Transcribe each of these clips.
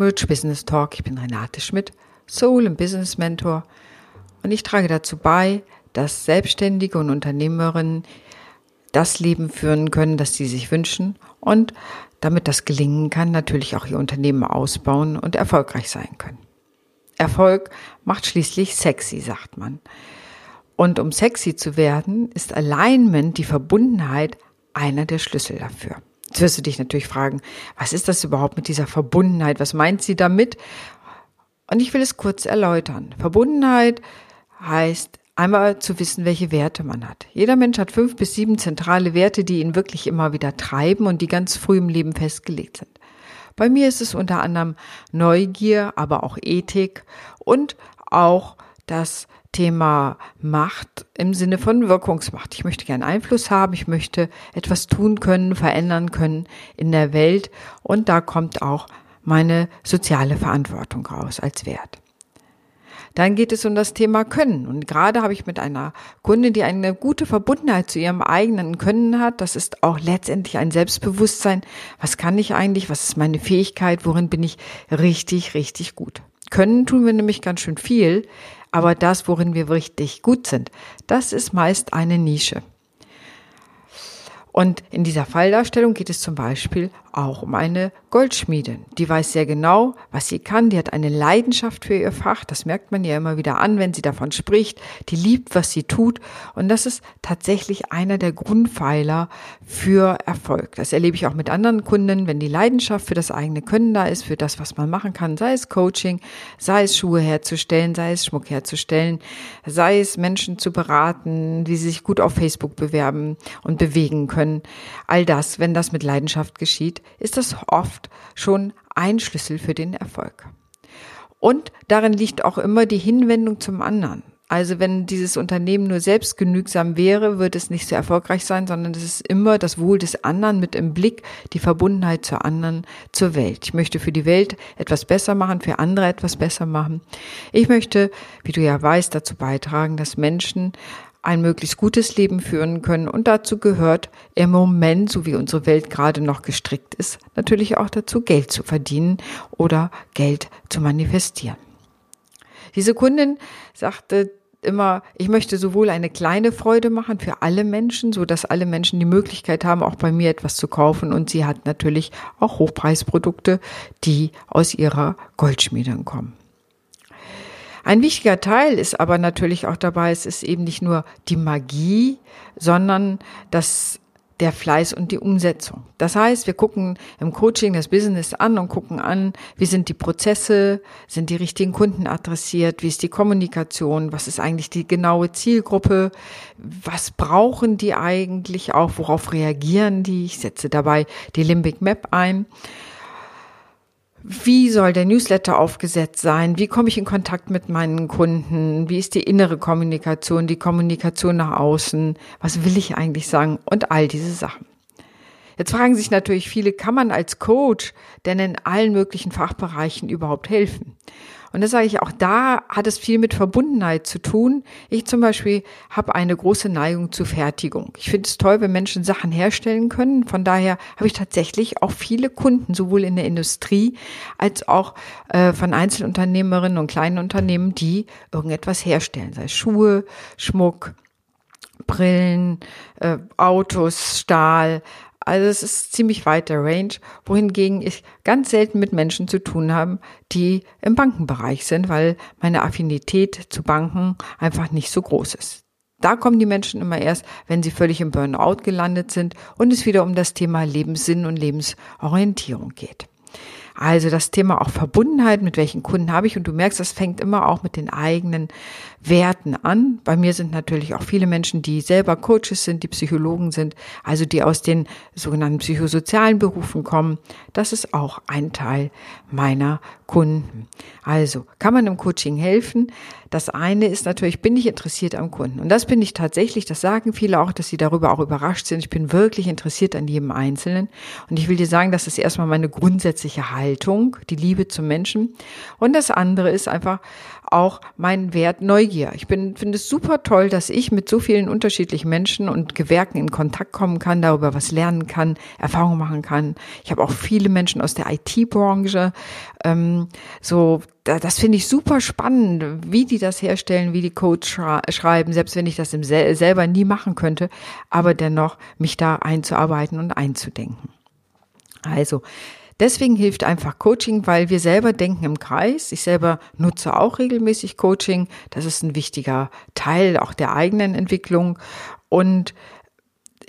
Rich Business Talk. Ich bin Renate Schmidt, Soul und Business Mentor und ich trage dazu bei, dass Selbstständige und Unternehmerinnen das Leben führen können, das sie sich wünschen und damit das gelingen kann, natürlich auch ihr Unternehmen ausbauen und erfolgreich sein können. Erfolg macht schließlich sexy, sagt man. Und um sexy zu werden, ist Alignment, die Verbundenheit, einer der Schlüssel dafür. Jetzt wirst du dich natürlich fragen, was ist das überhaupt mit dieser Verbundenheit? Was meint sie damit? Und ich will es kurz erläutern. Verbundenheit heißt einmal zu wissen, welche Werte man hat. Jeder Mensch hat fünf bis sieben zentrale Werte, die ihn wirklich immer wieder treiben und die ganz früh im Leben festgelegt sind. Bei mir ist es unter anderem Neugier, aber auch Ethik und auch das Thema Macht im Sinne von Wirkungsmacht. Ich möchte gern Einfluss haben, ich möchte etwas tun können, verändern können in der Welt und da kommt auch meine soziale Verantwortung raus als Wert. Dann geht es um das Thema Können. Und gerade habe ich mit einer Kundin, die eine gute Verbundenheit zu ihrem eigenen Können hat. Das ist auch letztendlich ein Selbstbewusstsein. Was kann ich eigentlich? Was ist meine Fähigkeit? Worin bin ich richtig, richtig gut? Können tun wir nämlich ganz schön viel, aber das, worin wir richtig gut sind, das ist meist eine Nische. Und in dieser Falldarstellung geht es zum Beispiel auch um eine Goldschmiedin. Die weiß sehr genau, was sie kann. Die hat eine Leidenschaft für ihr Fach. Das merkt man ja immer wieder an, wenn sie davon spricht. Die liebt, was sie tut. Und das ist tatsächlich einer der Grundpfeiler für Erfolg. Das erlebe ich auch mit anderen Kunden, wenn die Leidenschaft für das eigene Können da ist, für das, was man machen kann, sei es Coaching, sei es Schuhe herzustellen, sei es Schmuck herzustellen, sei es Menschen zu beraten, wie sie sich gut auf Facebook bewerben und bewegen können. All das, wenn das mit Leidenschaft geschieht, ist das oft schon ein Schlüssel für den Erfolg. Und darin liegt auch immer die Hinwendung zum anderen. Also wenn dieses Unternehmen nur selbstgenügsam wäre, würde es nicht so erfolgreich sein, sondern es ist immer das Wohl des anderen mit im Blick, die Verbundenheit zur anderen, zur Welt. Ich möchte für die Welt etwas besser machen, für andere etwas besser machen. Ich möchte, wie du ja weißt, dazu beitragen, dass Menschen ein möglichst gutes Leben führen können. Und dazu gehört im Moment, so wie unsere Welt gerade noch gestrickt ist, natürlich auch dazu, Geld zu verdienen oder Geld zu manifestieren. Diese Kundin sagte immer, ich möchte sowohl eine kleine Freude machen für alle Menschen, so dass alle Menschen die Möglichkeit haben, auch bei mir etwas zu kaufen. Und sie hat natürlich auch Hochpreisprodukte, die aus ihrer Goldschmiedung kommen. Ein wichtiger Teil ist aber natürlich auch dabei, es ist eben nicht nur die Magie, sondern das der Fleiß und die Umsetzung. Das heißt, wir gucken im Coaching das Business an und gucken an, wie sind die Prozesse, sind die richtigen Kunden adressiert, wie ist die Kommunikation, was ist eigentlich die genaue Zielgruppe, was brauchen die eigentlich auch, worauf reagieren die. Ich setze dabei die Limbic Map ein. Wie soll der Newsletter aufgesetzt sein? Wie komme ich in Kontakt mit meinen Kunden? Wie ist die innere Kommunikation, die Kommunikation nach außen? Was will ich eigentlich sagen? Und all diese Sachen. Jetzt fragen sich natürlich viele, kann man als Coach denn in allen möglichen Fachbereichen überhaupt helfen? Und da sage ich, auch da hat es viel mit Verbundenheit zu tun. Ich zum Beispiel habe eine große Neigung zur Fertigung. Ich finde es toll, wenn Menschen Sachen herstellen können. Von daher habe ich tatsächlich auch viele Kunden, sowohl in der Industrie als auch äh, von Einzelunternehmerinnen und kleinen Unternehmen, die irgendetwas herstellen, sei es Schuhe, Schmuck, Brillen, äh, Autos, Stahl, also es ist ziemlich weit der Range, wohingegen ich ganz selten mit Menschen zu tun habe, die im Bankenbereich sind, weil meine Affinität zu Banken einfach nicht so groß ist. Da kommen die Menschen immer erst, wenn sie völlig im Burnout gelandet sind und es wieder um das Thema Lebenssinn und Lebensorientierung geht. Also das Thema auch Verbundenheit, mit welchen Kunden habe ich und du merkst, das fängt immer auch mit den eigenen Werten an. Bei mir sind natürlich auch viele Menschen, die selber Coaches sind, die Psychologen sind, also die aus den sogenannten psychosozialen Berufen kommen. Das ist auch ein Teil meiner Kunden. Also, kann man im Coaching helfen? Das eine ist natürlich, bin ich interessiert am Kunden? Und das bin ich tatsächlich, das sagen viele auch, dass sie darüber auch überrascht sind. Ich bin wirklich interessiert an jedem Einzelnen. Und ich will dir sagen, das ist erstmal meine grundsätzliche Haltung, die Liebe zum Menschen. Und das andere ist einfach auch mein Wert Neugier. Ich bin, finde es super toll, dass ich mit so vielen unterschiedlichen Menschen und Gewerken in Kontakt kommen kann, darüber was lernen kann, Erfahrungen machen kann. Ich habe auch viele Menschen aus der IT-Branche, ähm, so das finde ich super spannend, wie die das herstellen, wie die Codes schreiben, selbst wenn ich das im sel selber nie machen könnte, aber dennoch mich da einzuarbeiten und einzudenken. Also, Deswegen hilft einfach Coaching, weil wir selber denken im Kreis. Ich selber nutze auch regelmäßig Coaching. Das ist ein wichtiger Teil auch der eigenen Entwicklung. Und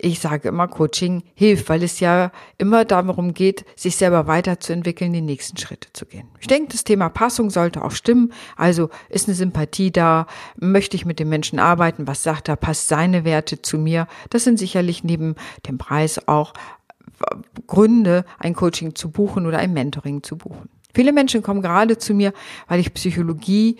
ich sage immer, Coaching hilft, weil es ja immer darum geht, sich selber weiterzuentwickeln, die nächsten Schritte zu gehen. Ich denke, das Thema Passung sollte auch stimmen. Also ist eine Sympathie da? Möchte ich mit dem Menschen arbeiten? Was sagt er? Passt seine Werte zu mir? Das sind sicherlich neben dem Preis auch Gründe, ein Coaching zu buchen oder ein Mentoring zu buchen. Viele Menschen kommen gerade zu mir, weil ich Psychologie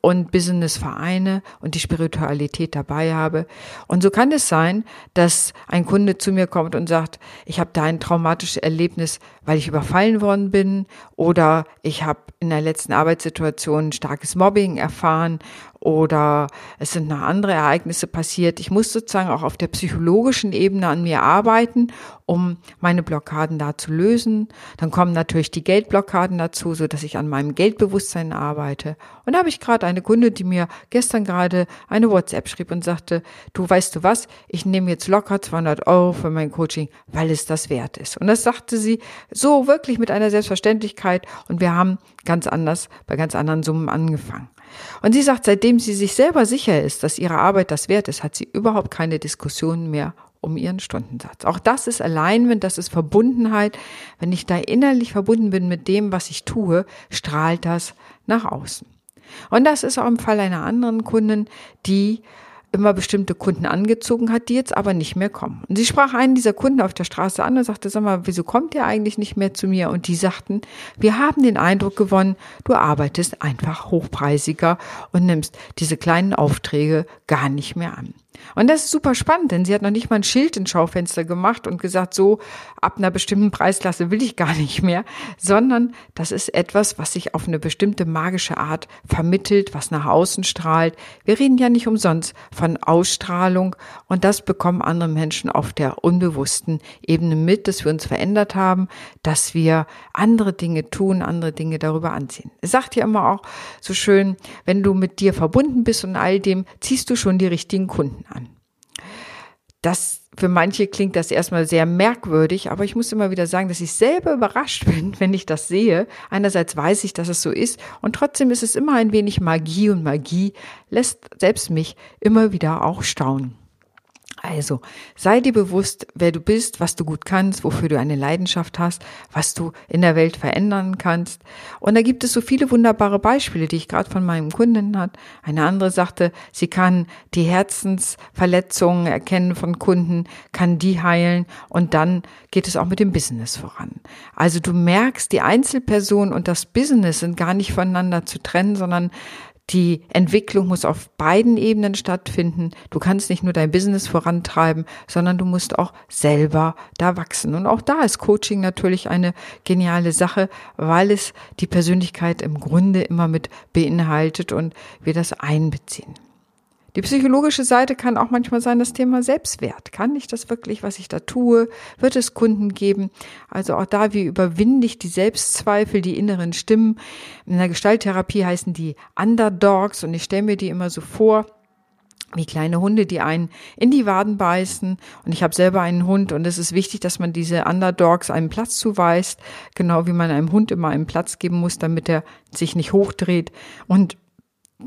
und Business vereine und die Spiritualität dabei habe. Und so kann es sein, dass ein Kunde zu mir kommt und sagt, ich habe da ein traumatisches Erlebnis, weil ich überfallen worden bin oder ich habe in der letzten Arbeitssituation starkes Mobbing erfahren oder es sind noch andere Ereignisse passiert. Ich muss sozusagen auch auf der psychologischen Ebene an mir arbeiten, um meine Blockaden da zu lösen. Dann kommen natürlich die Geldblockaden dazu, so dass ich an meinem Geldbewusstsein arbeite. Und da habe ich gerade eine Kunde, die mir gestern gerade eine WhatsApp schrieb und sagte, du weißt du was, ich nehme jetzt locker 200 Euro für mein Coaching, weil es das wert ist. Und das sagte sie so wirklich mit einer Selbstverständlichkeit und wir haben ganz anders bei ganz anderen Summen angefangen. Und sie sagt, seitdem sie sich selber sicher ist, dass ihre Arbeit das wert ist, hat sie überhaupt keine Diskussionen mehr um ihren Stundensatz. Auch das ist Alignment, das ist Verbundenheit. Wenn ich da innerlich verbunden bin mit dem, was ich tue, strahlt das nach außen. Und das ist auch im Fall einer anderen Kundin, die immer bestimmte Kunden angezogen hat, die jetzt aber nicht mehr kommen. Und sie sprach einen dieser Kunden auf der Straße an und sagte, sag mal, wieso kommt ihr eigentlich nicht mehr zu mir? Und die sagten, wir haben den Eindruck gewonnen, du arbeitest einfach hochpreisiger und nimmst diese kleinen Aufträge gar nicht mehr an. Und das ist super spannend, denn sie hat noch nicht mal ein Schild ins Schaufenster gemacht und gesagt, so ab einer bestimmten Preisklasse will ich gar nicht mehr, sondern das ist etwas, was sich auf eine bestimmte magische Art vermittelt, was nach außen strahlt. Wir reden ja nicht umsonst von Ausstrahlung und das bekommen andere Menschen auf der unbewussten Ebene mit, dass wir uns verändert haben, dass wir andere Dinge tun, andere Dinge darüber anziehen. Es sagt ja immer auch so schön, wenn du mit dir verbunden bist und all dem, ziehst du schon die richtigen Kunden an. Das für manche klingt das erstmal sehr merkwürdig, aber ich muss immer wieder sagen, dass ich selber überrascht bin, wenn ich das sehe. Einerseits weiß ich, dass es so ist und trotzdem ist es immer ein wenig Magie und Magie lässt selbst mich immer wieder auch staunen. Also, sei dir bewusst, wer du bist, was du gut kannst, wofür du eine Leidenschaft hast, was du in der Welt verändern kannst. Und da gibt es so viele wunderbare Beispiele, die ich gerade von meinem Kunden hat. Eine andere sagte, sie kann die Herzensverletzungen erkennen von Kunden, kann die heilen und dann geht es auch mit dem Business voran. Also du merkst, die Einzelperson und das Business sind gar nicht voneinander zu trennen, sondern die Entwicklung muss auf beiden Ebenen stattfinden. Du kannst nicht nur dein Business vorantreiben, sondern du musst auch selber da wachsen. Und auch da ist Coaching natürlich eine geniale Sache, weil es die Persönlichkeit im Grunde immer mit beinhaltet und wir das einbeziehen. Die psychologische Seite kann auch manchmal sein das Thema Selbstwert. Kann ich das wirklich, was ich da tue? Wird es Kunden geben? Also auch da, wie überwinde ich die Selbstzweifel, die inneren Stimmen? In der Gestalttherapie heißen die Underdogs und ich stelle mir die immer so vor, wie kleine Hunde, die einen in die Waden beißen. Und ich habe selber einen Hund und es ist wichtig, dass man diese Underdogs einen Platz zuweist, genau wie man einem Hund immer einen Platz geben muss, damit er sich nicht hochdreht. Und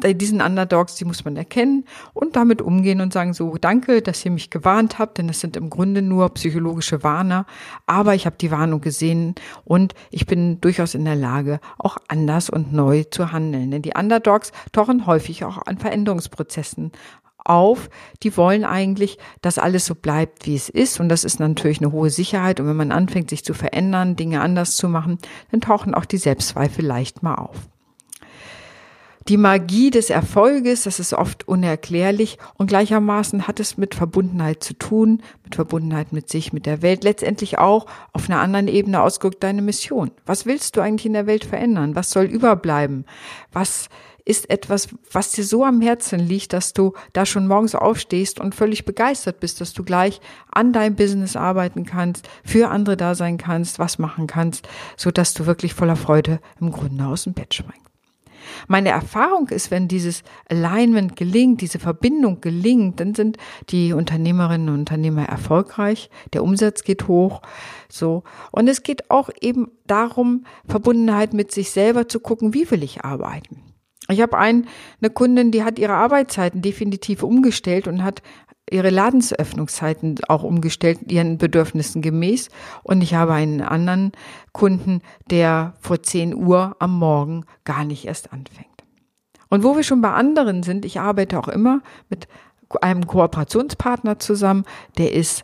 diesen Underdogs, die muss man erkennen und damit umgehen und sagen so, danke, dass ihr mich gewarnt habt, denn das sind im Grunde nur psychologische Warner, aber ich habe die Warnung gesehen und ich bin durchaus in der Lage, auch anders und neu zu handeln. Denn die Underdogs tauchen häufig auch an Veränderungsprozessen auf. Die wollen eigentlich, dass alles so bleibt, wie es ist. Und das ist natürlich eine hohe Sicherheit. Und wenn man anfängt, sich zu verändern, Dinge anders zu machen, dann tauchen auch die Selbstzweifel leicht mal auf. Die Magie des Erfolges, das ist oft unerklärlich und gleichermaßen hat es mit Verbundenheit zu tun, mit Verbundenheit mit sich, mit der Welt, letztendlich auch auf einer anderen Ebene ausgedrückt deine Mission. Was willst du eigentlich in der Welt verändern? Was soll überbleiben? Was ist etwas, was dir so am Herzen liegt, dass du da schon morgens aufstehst und völlig begeistert bist, dass du gleich an deinem Business arbeiten kannst, für andere da sein kannst, was machen kannst, so dass du wirklich voller Freude im Grunde aus dem Bett springst. Meine Erfahrung ist, wenn dieses Alignment gelingt, diese Verbindung gelingt, dann sind die Unternehmerinnen und Unternehmer erfolgreich, der Umsatz geht hoch, so. Und es geht auch eben darum, Verbundenheit mit sich selber zu gucken, wie will ich arbeiten? Ich habe ein, eine Kundin, die hat ihre Arbeitszeiten definitiv umgestellt und hat ihre Ladensöffnungszeiten auch umgestellt, ihren Bedürfnissen gemäß. Und ich habe einen anderen Kunden, der vor 10 Uhr am Morgen gar nicht erst anfängt. Und wo wir schon bei anderen sind, ich arbeite auch immer mit einem Kooperationspartner zusammen, der ist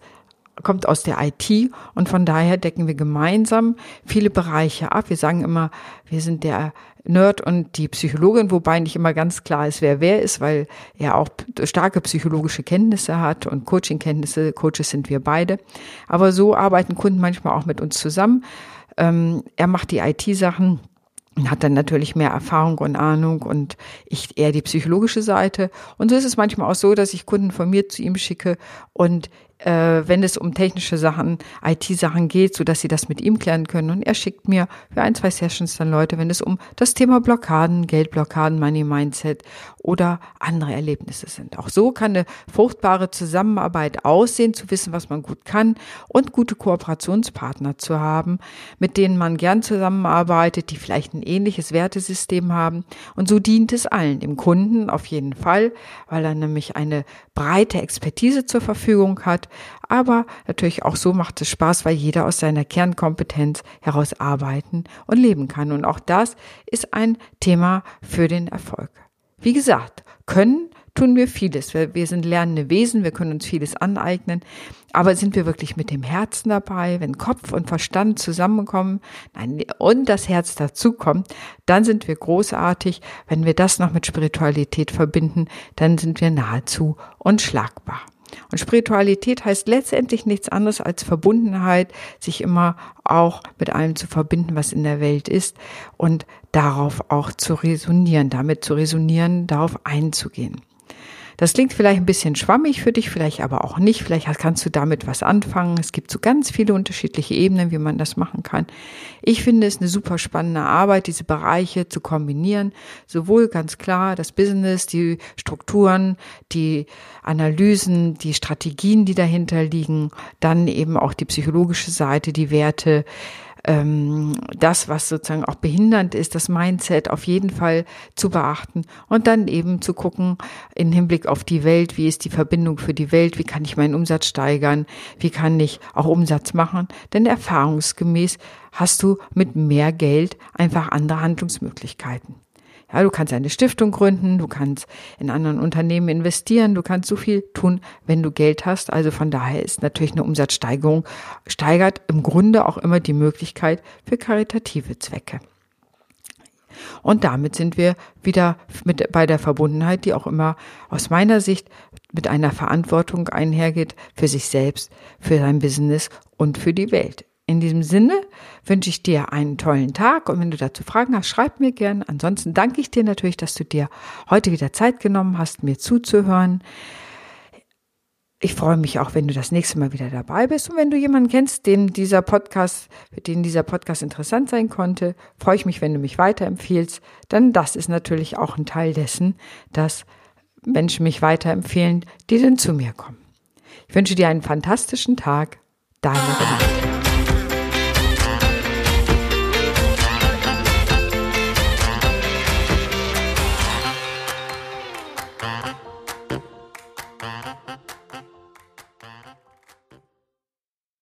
kommt aus der IT und von daher decken wir gemeinsam viele Bereiche ab. Wir sagen immer, wir sind der Nerd und die Psychologin, wobei nicht immer ganz klar ist, wer wer ist, weil er auch starke psychologische Kenntnisse hat und Coaching-Kenntnisse. Coaches sind wir beide. Aber so arbeiten Kunden manchmal auch mit uns zusammen. Ähm, er macht die IT-Sachen und hat dann natürlich mehr Erfahrung und Ahnung und ich eher die psychologische Seite. Und so ist es manchmal auch so, dass ich Kunden von mir zu ihm schicke und äh, wenn es um technische Sachen, IT-Sachen geht, so dass sie das mit ihm klären können. Und er schickt mir für ein, zwei Sessions dann Leute, wenn es um das Thema Blockaden, Geldblockaden, Money Mindset oder andere Erlebnisse sind. Auch so kann eine fruchtbare Zusammenarbeit aussehen, zu wissen, was man gut kann und gute Kooperationspartner zu haben, mit denen man gern zusammenarbeitet, die vielleicht ein ähnliches Wertesystem haben. Und so dient es allen, dem Kunden auf jeden Fall, weil er nämlich eine breite Expertise zur Verfügung hat, aber natürlich auch so macht es Spaß, weil jeder aus seiner Kernkompetenz heraus arbeiten und leben kann. Und auch das ist ein Thema für den Erfolg. Wie gesagt, können tun wir vieles. Wir, sind lernende Wesen, wir können uns vieles aneignen. Aber sind wir wirklich mit dem Herzen dabei, wenn Kopf und Verstand zusammenkommen nein, und das Herz dazukommt, dann sind wir großartig. Wenn wir das noch mit Spiritualität verbinden, dann sind wir nahezu unschlagbar. Und Spiritualität heißt letztendlich nichts anderes als Verbundenheit, sich immer auch mit allem zu verbinden, was in der Welt ist und darauf auch zu resonieren, damit zu resonieren, darauf einzugehen. Das klingt vielleicht ein bisschen schwammig für dich, vielleicht aber auch nicht. Vielleicht kannst du damit was anfangen. Es gibt so ganz viele unterschiedliche Ebenen, wie man das machen kann. Ich finde es eine super spannende Arbeit, diese Bereiche zu kombinieren. Sowohl ganz klar das Business, die Strukturen, die Analysen, die Strategien, die dahinter liegen, dann eben auch die psychologische Seite, die Werte, ähm, das, was sozusagen auch behindernd ist, das Mindset auf jeden Fall zu beachten und dann eben zu gucken in Hinblick auf die Welt, wie ist die Verbindung für die Welt, wie kann ich meinen Umsatz steigern, wie kann ich auch Umsatz machen, denn erfahrungsgemäß hast du mit mehr Geld einfach andere Handlungsmöglichkeiten. Ja, du kannst eine Stiftung gründen, du kannst in anderen Unternehmen investieren, du kannst so viel tun, wenn du Geld hast. Also von daher ist natürlich eine Umsatzsteigerung steigert im Grunde auch immer die Möglichkeit für karitative Zwecke. Und damit sind wir wieder mit bei der Verbundenheit, die auch immer aus meiner Sicht mit einer Verantwortung einhergeht für sich selbst, für sein Business und für die Welt. In diesem Sinne wünsche ich dir einen tollen Tag und wenn du dazu Fragen hast, schreib mir gern. Ansonsten danke ich dir natürlich, dass du dir heute wieder Zeit genommen hast, mir zuzuhören. Ich freue mich auch, wenn du das nächste Mal wieder dabei bist und wenn du jemanden kennst, den dieser Podcast, für den dieser Podcast interessant sein konnte, freue ich mich, wenn du mich weiterempfiehlst, denn das ist natürlich auch ein Teil dessen, dass Menschen mich weiterempfehlen, die dann zu mir kommen. Ich wünsche dir einen fantastischen Tag. Deine Renate.